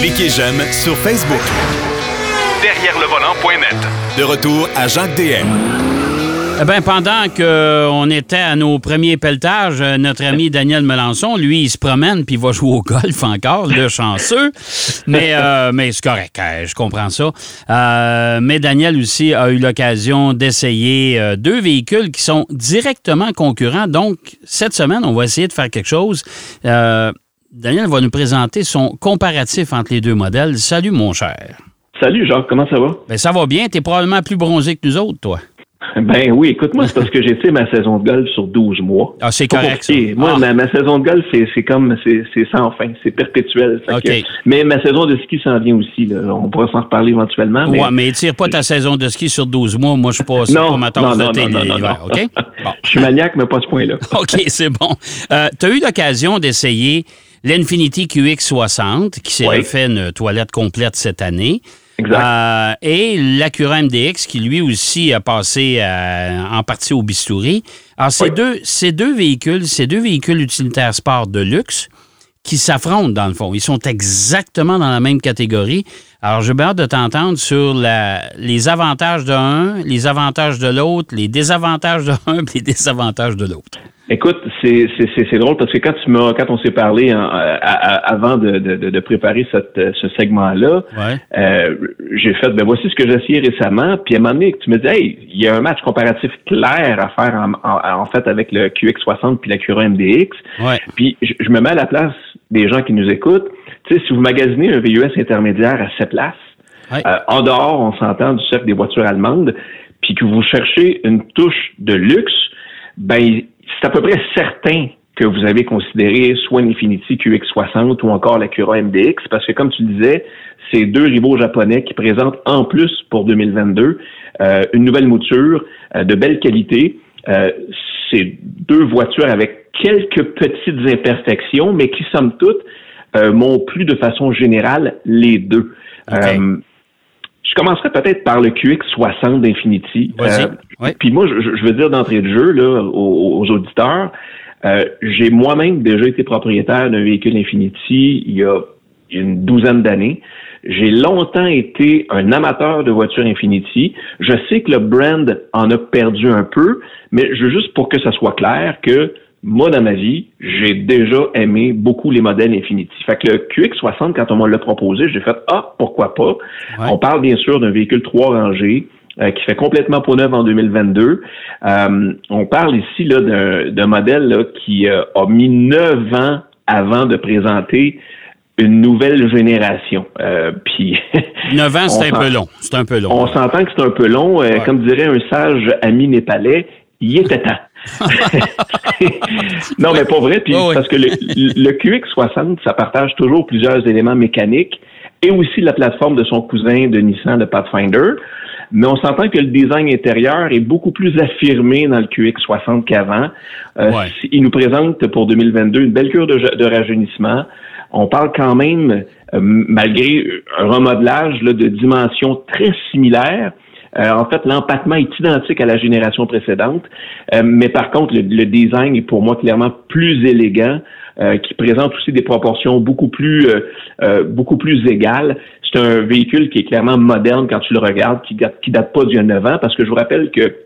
Cliquez j'aime sur Facebook. Derrière le volant.net. De retour à Jacques DM. Eh bien, pendant qu'on était à nos premiers pelletages, euh, notre ami Daniel Melançon, lui, il se promène puis il va jouer au golf encore, le chanceux. Mais, euh, mais c'est correct, euh, je comprends ça. mais Daniel aussi a eu l'occasion d'essayer deux véhicules qui sont directement concurrents. Donc, cette semaine, on va essayer de faire quelque chose. Daniel va nous présenter son comparatif entre les deux modèles. Salut, mon cher. Salut, Jacques, comment ça va? Ben, ça va bien. Tu es probablement plus bronzé que nous autres, toi. Ben oui, écoute-moi, c'est parce que j'ai fait ma saison de golf sur 12 mois. Ah, c'est correct. Moi, ah. ma, saison de golf, c'est comme, c'est sans fin, c'est perpétuel. mais ma saison de ski s'en vient aussi. Là. On pourra s'en reparler éventuellement. Mais... Ouais, mais tire pas ta saison de ski sur 12 mois. Moi, je suis pas, non, pas non, non, non, non, non, OK? Je suis maniaque, mais pas à ce point-là. OK, c'est bon. Euh, tu as eu l'occasion d'essayer l'Infinity QX60, qui s'est refait une toilette complète cette année. Euh, et l'Acura MDX qui lui aussi a passé euh, en partie au bistouri. Alors, ces, deux, ces deux véhicules, ces deux véhicules utilitaires sport de luxe qui s'affrontent dans le fond. Ils sont exactement dans la même catégorie. Alors, j'ai hâte de t'entendre sur la, les avantages de l'un, les avantages de l'autre, les désavantages et les désavantages de l'autre. Écoute, c'est, c'est, drôle parce que quand tu m'as quand on s'est parlé avant de, de, de, préparer cette, ce segment-là, euh, j'ai fait ben voici ce que j'ai essayé récemment. Puis à un moment donné, tu me dis Hey, il y a un match comparatif clair à faire en, en, fait avec le QX60 puis la Cura MDX. Puis je, me mets à la place des gens qui nous écoutent. Tu sais, si vous magasinez un VUS intermédiaire à 7 places, euh, en dehors, on s'entend du cercle des voitures allemandes, puis que vous cherchez une touche de luxe, ben c'est à peu près certain que vous avez considéré soit l'Infiniti QX60 ou encore la Cura MDX, parce que comme tu disais, c'est deux rivaux japonais qui présentent en plus pour 2022 euh, une nouvelle mouture euh, de belle qualité. Euh, c'est deux voitures avec quelques petites imperfections, mais qui, somme toute, euh, m'ont plu de façon générale les deux. Je commencerai peut-être par le QX60 d'Infinity. Euh, puis moi, je, veux dire d'entrée de jeu là, aux, auditeurs, euh, j'ai moi-même déjà été propriétaire d'un véhicule Infinity il y a une douzaine d'années. J'ai longtemps été un amateur de voitures Infinity. Je sais que le brand en a perdu un peu, mais je veux juste pour que ça soit clair que moi, dans ma vie, j'ai déjà aimé beaucoup les modèles Infinity. Fait que le QX60, quand on m'a l'a proposé, j'ai fait Ah, pourquoi pas? On parle bien sûr d'un véhicule trois rangées. Euh, qui fait complètement peau neuve en 2022. Euh, on parle ici là d'un modèle qui euh, a mis neuf ans avant de présenter une nouvelle génération. puis neuf ans, c'est un peu long. C'est un peu long. On s'entend que c'est un peu long. Comme dirait un sage ami népalais, il était temps. non, mais pas vrai. Puis parce que le, le, QX60, ça partage toujours plusieurs éléments mécaniques et aussi la plateforme de son cousin de Nissan, le Pathfinder. Mais on s'entend que le design intérieur est beaucoup plus affirmé dans le QX60 qu'avant. Euh, il nous présente pour 2022 une belle cure de, de rajeunissement. On parle quand même, euh, malgré un remodelage là, de dimensions très similaires, euh, en fait, l'empattement est identique à la génération précédente, euh, mais par contre, le, design est pour moi clairement plus élégant. Euh, qui présente aussi des proportions beaucoup plus beaucoup plus égales. C'est un véhicule qui est clairement moderne quand tu le regardes, qui date, qui date pas d'il y a 9 ans, parce que je vous rappelle que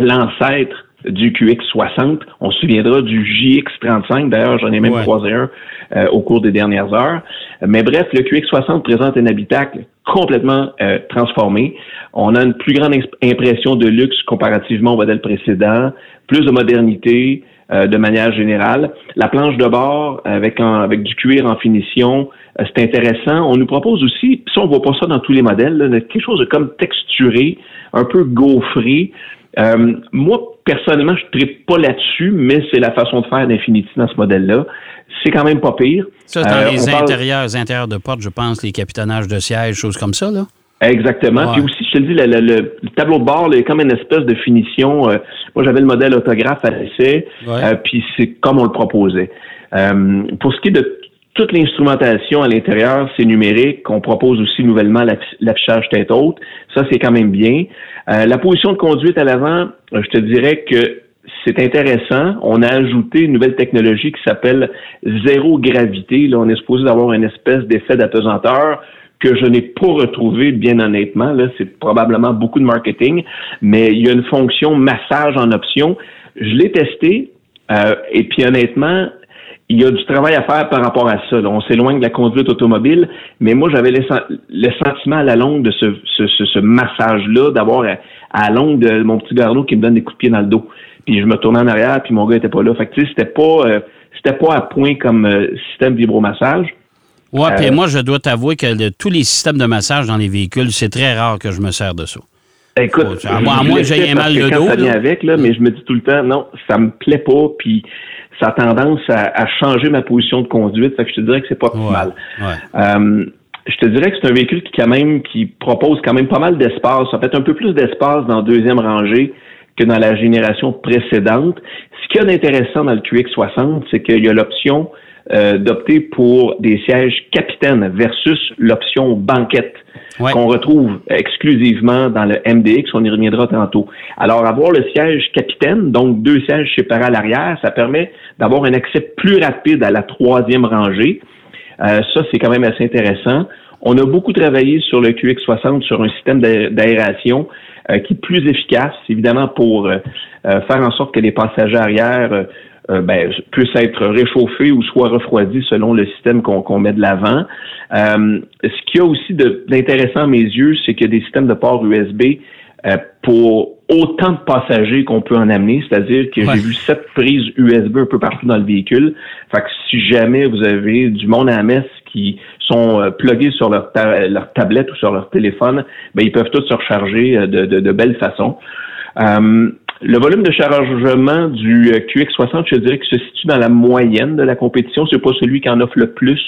l'ancêtre du QX60. On se souviendra du JX35. D'ailleurs, j'en ai même croisé un euh, au cours des dernières heures. Mais bref, le QX60 présente un habitacle complètement euh, transformé. On a une plus grande impression de luxe comparativement au modèle précédent, plus de modernité euh, de manière générale. La planche de bord avec, avec du cuir en finition, c'est intéressant. On nous propose aussi, si on voit pas ça dans tous les modèles, quelque chose de comme texturé, un peu gaufré. Euh, moi, personnellement, je ne pas là-dessus, mais c'est la façon de faire d'Infinity dans ce modèle-là. C'est quand même pas pire. Ça, dans euh, les intérieurs, intérieurs de porte, je pense, les capitonnages de sièges, choses comme ça, là? Exactement. Puis aussi, je te dis, le, tableau de bord, est comme une espèce de finition. Euh, moi, j'avais le modèle autographe à l'essai, puis c'est comme on le proposait. pour ce qui est de toute l'instrumentation à l'intérieur, c'est numérique. On propose aussi nouvellement l'affichage tête haute. Ça, c'est quand même bien. Euh, la position de conduite à l'avant, euh, je te dirais que c'est intéressant. On a ajouté une nouvelle technologie qui s'appelle zéro gravité. Là, on est supposé avoir une espèce d'effet d'apesanteur que je n'ai pas retrouvé, bien honnêtement. Là, c'est probablement beaucoup de marketing, mais il y a une fonction massage en option. Je l'ai testé, euh, et puis honnêtement, il y a du travail à faire par rapport à ça. On s'éloigne de la conduite automobile, mais moi, j'avais le, sentiment à la longue de ce, ce, ce, massage-là, d'avoir à, la longue de mon petit garlot qui me donne des coups de pied dans le dos. Puis je me tournais en arrière, puis mon gars était pas là. Fait que tu sais, c'était pas euh, c'était pas à point comme euh, système vibromassage. Ouais, puis euh, moi, je dois t'avouer que tous les systèmes de massage dans les véhicules, c'est très rare que je me sers de ça. Écoute, à moins que j'aie mal le dos. Ça vient avec, là, mais je me dis tout le temps, non, ça me plaît pas, puis ça a tendance à, changer ma position de conduite. Fait que je te dirais que c'est pas mal. Euh, je te dirais que c'est un véhicule qui quand même qui propose quand même pas mal d'espace. Ça fait un peu plus d'espace dans deuxième rangée que dans la génération précédente. Ce qu'il y a d'intéressant dans le QX60, c'est qu'il y a l'option euh, d'opter pour des sièges capitaines versus l'option banquette qu'on retrouve exclusivement dans le MDX. On y reviendra tantôt. Alors, avoir le siège capitaine, donc deux sièges séparés à l'arrière, ça permet d'avoir un accès plus rapide à la troisième rangée. Euh, ça, c'est quand même assez intéressant. On a beaucoup travaillé sur le QX60 sur un système d'aération euh, qui est plus efficace, évidemment, pour euh, euh, faire en sorte que les passagers arrière ben, puissent être réchauffés ou soit refroidis selon le système qu'on met de l'avant. ce qui a aussi d'intéressant à mes yeux, c'est qu'il y a des systèmes de port USB pour autant de passagers qu'on peut en amener, c'est-à-dire que j'ai vu sept prises USB un peu partout dans le véhicule. Fait que si jamais vous avez du monde à la messe qui sont euh, plugués sur leur, leur tablette ou sur leur téléphone, ben, ils peuvent tous se recharger euh, de, de, de belle façon. Euh, le volume de chargement du QX60, je dirais que se situe dans la moyenne de la compétition. C'est pas celui qui en offre le plus,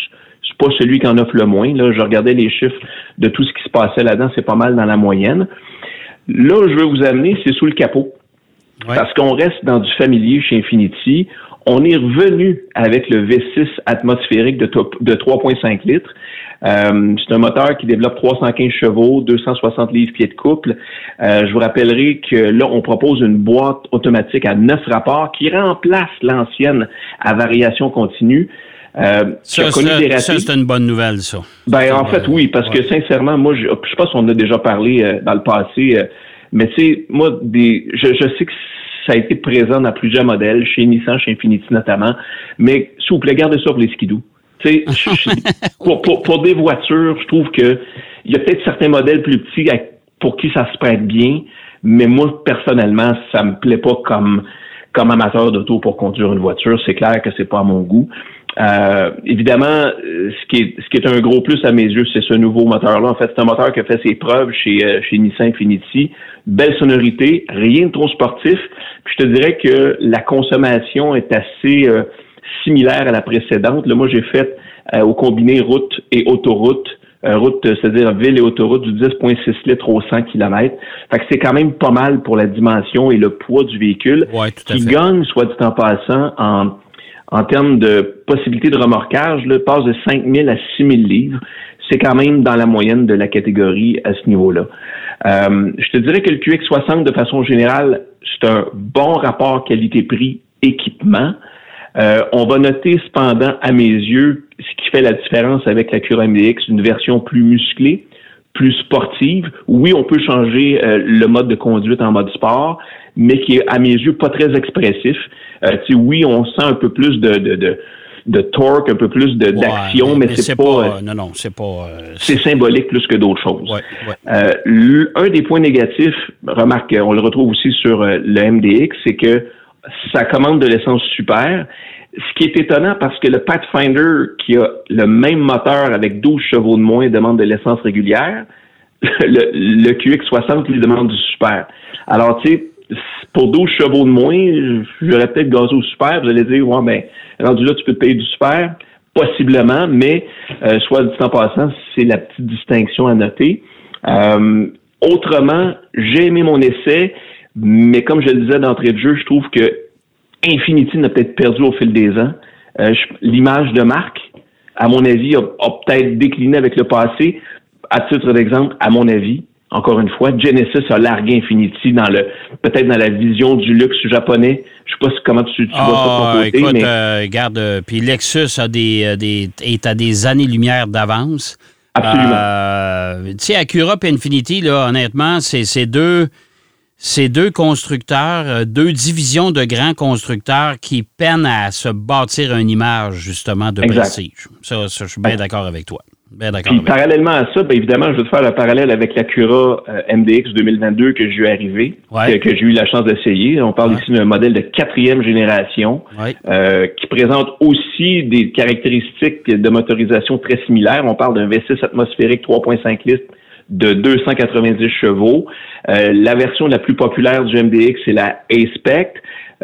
c'est pas celui qui en offre le moins. Là, je regardais les chiffres de tout ce qui se passait là-dedans, c'est pas mal dans la moyenne. Là, je veux vous amener, c'est sous le capot. Parce qu'on reste dans du familier chez Infinity. On est revenu avec le V6 atmosphérique de, de 3,5 litres. Euh, c'est un moteur qui développe 315 chevaux, 260 livres pieds de couple. Euh, je vous rappellerai que là, on propose une boîte automatique à 9 rapports qui remplace l'ancienne à variation continue. Euh, ça, c'est une bonne nouvelle, ça. Ben, en fait, oui, parce que sincèrement, moi, je, je sais pas si on a déjà parlé euh, dans le passé, euh, mais tu sais, moi, des, je, je sais que ça a été présent dans plusieurs modèles, chez Nissan, chez Infiniti notamment, mais s'il vous plaît, gardez ça pour les skidoo. Pour, pour, pour, des voitures, je trouve que il y a peut-être certains modèles plus petits pour qui ça se prête bien, mais moi, personnellement, ça me plaît pas comme comme amateur d'auto pour conduire une voiture. C'est clair que c'est pas à mon goût. Euh, évidemment, euh, ce qui, est, ce qui est un gros plus à mes yeux, c'est ce nouveau moteur-là. En fait, c'est un moteur qui a fait ses preuves chez, euh, chez Nissan Infiniti. Belle sonorité, rien de trop sportif. Puis je te dirais que la consommation est assez similaire à la précédente. Là, moi, j'ai fait au combiné route et autoroute. route, c'est-à-dire ville et autoroute du 10,6 litres au 100 km. Fait que c'est quand même pas mal pour la dimension et le poids du véhicule qui gagne, soit dit en passant, en en termes de possibilité de remorquage, le passe de 5 000 à 6 000 livres. C'est quand même dans la moyenne de la catégorie à ce niveau-là. Euh, je te dirais que le QX60, de façon générale, c'est un bon rapport qualité-prix équipement. Euh, on va noter cependant, à mes yeux, ce qui fait la différence avec la Cura MDX, une version plus musclée, plus sportive. Oui, on peut changer euh, le mode de conduite en mode sport, mais qui est, à mes yeux, pas très expressif. Euh, oui, on sent un peu plus de, de, de, de torque, un peu plus d'action, mais, c'est pas, euh, Non, non, c'est pas. Euh, c'est symbolique plus que d'autres choses. un des points négatifs, remarque, on le retrouve aussi sur le MDX, c'est que ça commande de l'essence super. Ce qui est étonnant parce que le Pathfinder, qui a le même moteur avec 12 chevaux de moins, demande de l'essence régulière. Le, le QX60 lui demande du super. Alors, tu sais, pour 12 chevaux de moins, j'aurais peut-être gazé au super. Vous allez dire, ouais, ben, rendu là, tu peux te payer du super. Possiblement, mais euh, soit dit en passant, c'est la petite distinction à noter. Euh, autrement, j'ai aimé mon essai, mais comme je le disais d'entrée de jeu, je trouve que Infinity n'a peut-être perdu au fil des ans. Euh, l'image de marque, à mon avis, a peut-être décliné avec le passé. À titre d'exemple, à mon avis, encore une fois, Genesis a largué Infinity dans le peut-être dans la vision du luxe japonais. Je sais pas comment tu, tu vois ça de ton Ah, côté, écoute, mais euh, regarde, euh, puis Lexus a des, euh, des, est à des années-lumière d'avance. Absolument. Euh, tu sais, Acura et Infinity, là, honnêtement, c'est deux, c'est deux constructeurs, deux divisions de grands constructeurs qui peinent à se bâtir une image, justement, de Exact. prestige. Ça, ça, je suis bien d'accord avec toi. Bien d'accord Puis toi. parallèlement à ça, ben, évidemment, je veux te faire le parallèle avec l'Acura euh, MDX 2022 que j'ai eu arrivé, Ouais. que, que j'ai eu la chance d'essayer. On parle Ouais. ici d'un modèle de quatrième génération Ouais. euh, qui présente aussi des caractéristiques de motorisation très similaires. On parle d'un V6 atmosphérique 3.5 litres de 290 chevaux. Euh, la version la plus populaire du MDX, c'est la A-Spec.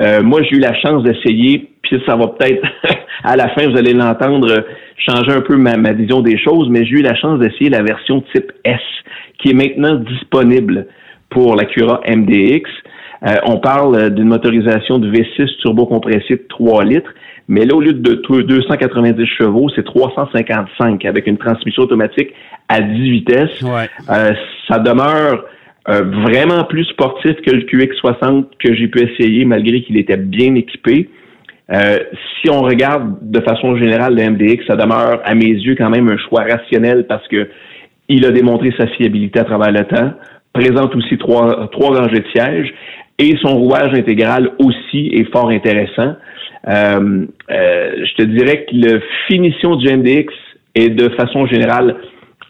Euh, moi, j'ai eu la chance d'essayer, puis ça va peut-être, à la fin, vous allez l'entendre, changer un peu ma, ma vision des choses, mais j'ai eu la chance d'essayer la version type S, qui est maintenant disponible pour la Cura MDX. Euh, on parle d'une motorisation de V6 turbo-compressé de 3 litres, mais là, au lieu de deux- 290 chevaux, c'est 355 avec une transmission automatique à 10 vitesses. Ouais. Euh, ça demeure euh, vraiment plus sportif que le QX60 que j'ai pu essayer, malgré qu'il était bien équipé. Euh, si on regarde de façon générale le MDX, ça demeure à mes yeux quand même un choix rationnel parce que il a démontré sa fiabilité à travers le temps, présente aussi trois, trois rangées de sièges et son rouage intégral aussi est fort intéressant. Euh, euh, je te dirais que la finition du MDX est de façon générale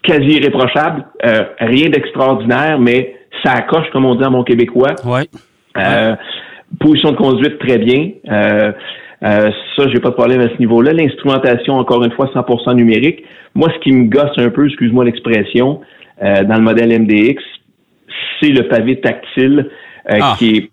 quasi irréprochable. Euh, rien d'extraordinaire, mais ça accroche, comme on dit en mon québécois. Ouais. Euh, position de conduite très bien. Euh, euh, ça, j'ai pas de problème à ce niveau-là. L'instrumentation, encore une fois, 100% numérique. Moi, ce qui me gosse un peu, excuse-moi l'expression, euh, dans le modèle MDX, c'est le pavé tactile euh, Ah. qui est.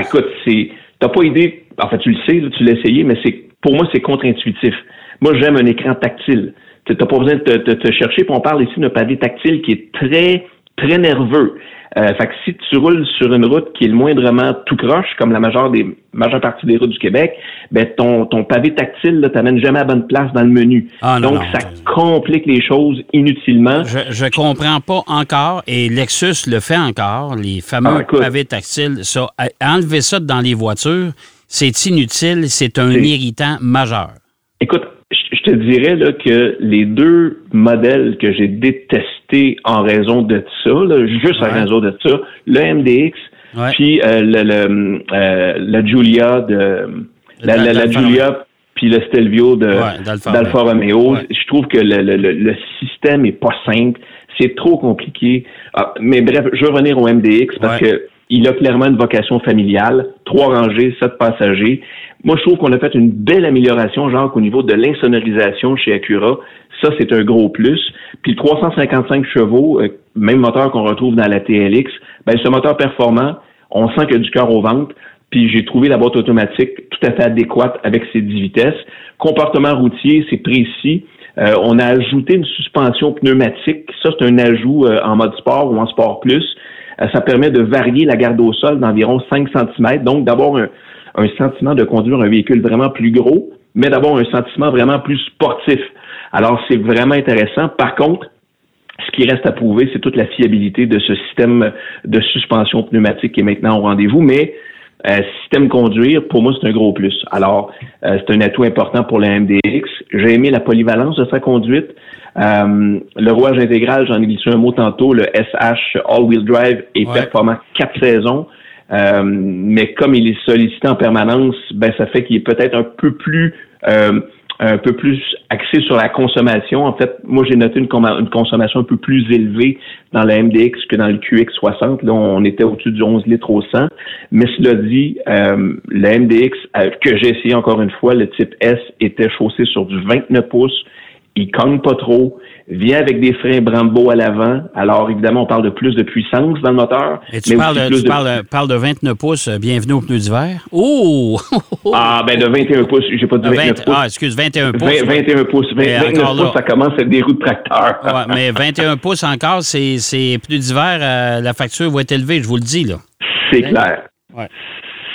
Écoute, c'est. T'as pas idée. En fait, tu le sais, là, tu l'as essayé, mais c'est pour moi, c'est contre-intuitif. Moi, j'aime un écran tactile. Tu n'as pas besoin de te, te- te chercher. Puis on parle ici d'un pavé tactile qui est très, très nerveux. Euh, fait que si tu roules sur une route qui est le moindrement tout croche, comme la majeure des majeure partie des routes du Québec, ben ton, ton pavé tactile ne t'amène jamais à bonne place dans le menu. Ah, non, Donc, non. ça complique les choses inutilement. Je, je comprends pas encore, et Lexus le fait encore, les fameux Ah, pavés tactiles. Ça, à- enlever ça dans les voitures, c'est inutile, c'est un irritant majeur. Écoute, je te dirais là, que les deux modèles que j'ai détestés en raison de ça, là, juste Ouais. en raison de ça, le MDX, Ouais. puis euh, le, le, euh, la Giulia de la, puis le Stelvio de Ouais, d'Alfa Romeo. Je trouve que le, le, le, le système est pas simple, c'est trop compliqué. Ah, mais bref, je veux revenir au MDX parce que il a clairement une vocation familiale, trois rangées, sept passagers. Moi, je trouve qu'on a fait une belle amélioration, genre au niveau de l'insonorisation chez Acura. Ça, c'est un gros plus. Puis le 355 chevaux, euh, même moteur qu'on retrouve dans la TLX, ben ce moteur performant, on sent qu'il y a du cœur au ventre. Puis j'ai trouvé la boîte automatique tout à fait adéquate avec ses 10 vitesses. Comportement routier, c'est précis. Euh, on a ajouté une suspension pneumatique. Ça, c'est un ajout euh, en mode sport ou en sport plus. Euh, ça permet de varier la garde au sol d'environ 5 cm, donc d'avoir un, sentiment de conduire un véhicule vraiment plus gros, mais d'avoir un sentiment vraiment plus sportif. Alors, c'est vraiment intéressant. Par contre, ce qui reste à prouver, c'est toute la fiabilité de ce système de suspension pneumatique qui est maintenant au rendez-vous, mais euh, système conduire, pour moi, c'est un gros plus. Alors, euh, c'est un atout important pour la MDX. J'ai aimé la polyvalence de sa conduite. Euh, le rouage intégral, j'en ai glissé un mot tantôt, le SH All-Wheel Drive est Ouais. performant quatre saisons. Euh, mais comme il est sollicité en permanence, ben ça fait qu'il est peut-être un peu plus euh, un peu plus axé sur la consommation. En fait, moi j'ai noté une, consommation un peu plus élevée dans la MDX que dans le QX60. Là, on était au-dessus du 11 litres au 100. Mais cela dit, euh, la MDX que j'ai essayé encore une fois, le type S était chaussé sur du 29 pouces. Il cogne pas trop, vient avec des freins Brembo à l'avant. Alors évidemment, on parle de plus de puissance dans le moteur. Et tu mais parles, aussi de, plus tu de- parles, parles de 29 pouces, euh, bienvenue aux pneus d'hiver. Oh! Ah, ben de 21 pouces, j'ai pas dit Ah, 29 20 pouces. ah, excuse, 21 pouces. 20 21 pouces. 20 Et 29 encore là. pouces, ça commence avec des roues de tracteur. Ouais, mais 21 pouces encore, c'est c'est pneus d'hiver, euh, la facture va être élevée, je vous le dis. là. C'est clair. Ouais.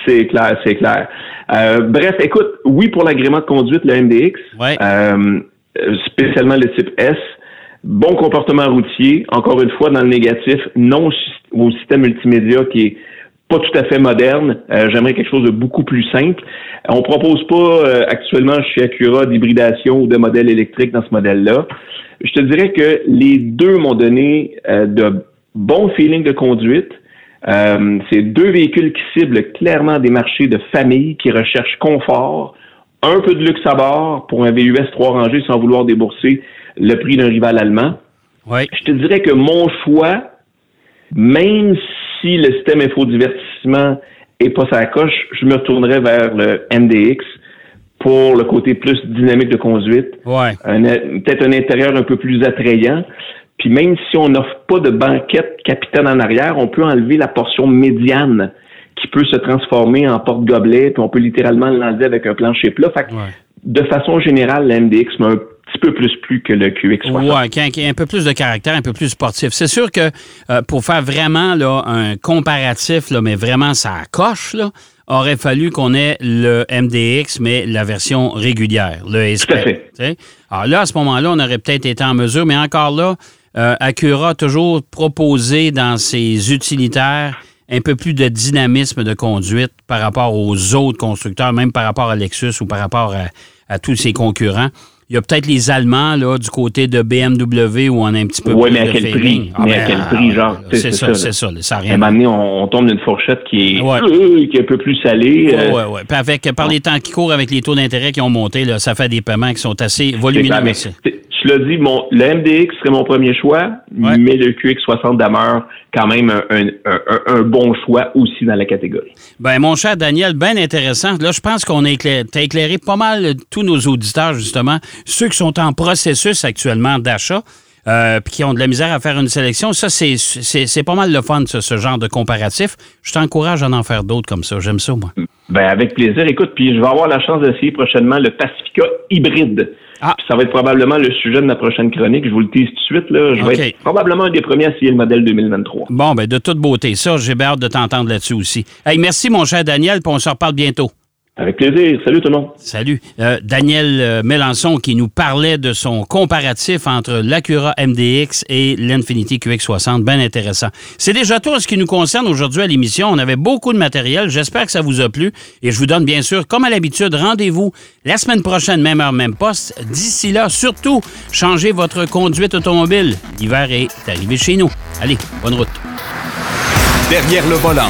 C'est clair, c'est clair. Euh, bref, écoute, oui pour l'agrément de conduite, le MDX, Ouais. euh, spécialement le type S. bon comportement routier, encore une fois dans le négatif, non au système multimédia qui est pas tout à fait moderne. Euh, j'aimerais quelque chose de beaucoup plus simple. On propose pas euh, actuellement chez Acura d'hybridation ou de modèle électrique dans ce modèle-là. Je te dirais que les deux m'ont donné euh, de bons feelings de conduite. c'est deux véhicules qui ciblent clairement des marchés de famille qui recherchent confort, un peu de luxe à bord pour un VUS 3 rangées sans vouloir débourser le prix d'un rival allemand. Ouais. Je te dirais que mon choix, même si le système infodivertissement est pas sa coche, je me tournerais vers le MDX pour le côté plus dynamique de conduite. Ouais. Peut-être un intérieur un peu plus attrayant. Puis même si on n'offre pas de banquette capitaine en arrière, on peut enlever la portion médiane qui peut se transformer en porte-gobelet, puis on peut littéralement l'enlever avec un plancher plat. Fait de façon générale, le MDX m'a un petit peu plus plus que le QX60. Oui, qui a un peu plus de caractère, un peu plus sportif. C'est sûr que euh, pour faire vraiment là, un comparatif, là, mais vraiment ça coche, là, aurait fallu qu'on ait le MDX, mais la version régulière, le SP. Tout à fait. Alors là, à ce moment-là, on aurait peut-être été en mesure, mais encore là, euh, Acura a toujours proposé dans ses utilitaires un peu plus de dynamisme de conduite par rapport aux autres constructeurs, même par rapport à Lexus ou par rapport à tous ses concurrents. Il y a peut-être les Allemands là, du côté de BMW où on a un petit peu plus mais à quel prix? Ah, mais à ben, quel prix, genre? C'est ça, c'est ça. Ça, rien. À un on, tombe d'une fourchette qui est, euh, qui est un peu plus salée. Oui, oui, oui. Puis avec, par les temps qui courent, avec les taux d'intérêt qui ont monté, là, ça fait des paiements qui sont assez volumineux tu l'as dit, mon, le MDX serait mon premier choix, mais le QX60 demeure quand même un, bon choix aussi dans la catégorie. Ben, mon cher Daniel, bien intéressant. Là, je pense qu'on a éclairé, as éclairé pas mal tous nos auditeurs, justement, ceux qui sont en processus actuellement d'achat. Euh, puis qui ont de la misère à faire une sélection. Ça, c'est pas mal le fun, ce, genre de comparatif. Je t'encourage à en faire d'autres comme ça. J'aime ça, moi. Ben, avec plaisir. Écoute, puis je vais avoir la chance d'essayer prochainement le Pacifica hybride. Ah. ça va être probablement le sujet de ma prochaine chronique. Je vous le dis tout de suite. Là. Je vais être probablement un des premiers à essayer le modèle 2023. Bon, ben de toute beauté. Ça, j'ai hâte de t'entendre là-dessus aussi. Hey, merci, mon cher Daniel, puis on se reparle bientôt. Avec plaisir. Salut tout le monde. Salut. Euh, Daniel euh, Mélenchon qui nous parlait de son comparatif entre l'Acura MDX et l'Infinity QX60. Bien intéressant. C'est déjà tout ce qui nous concerne aujourd'hui à l'émission. On avait beaucoup de matériel. J'espère que ça vous a plu. Et je vous donne bien sûr, comme à l'habitude, rendez-vous la semaine prochaine, même heure, même poste. D'ici là, surtout, changez votre conduite automobile. L'hiver est arrivé chez nous. Allez, bonne route. Derrière le volant.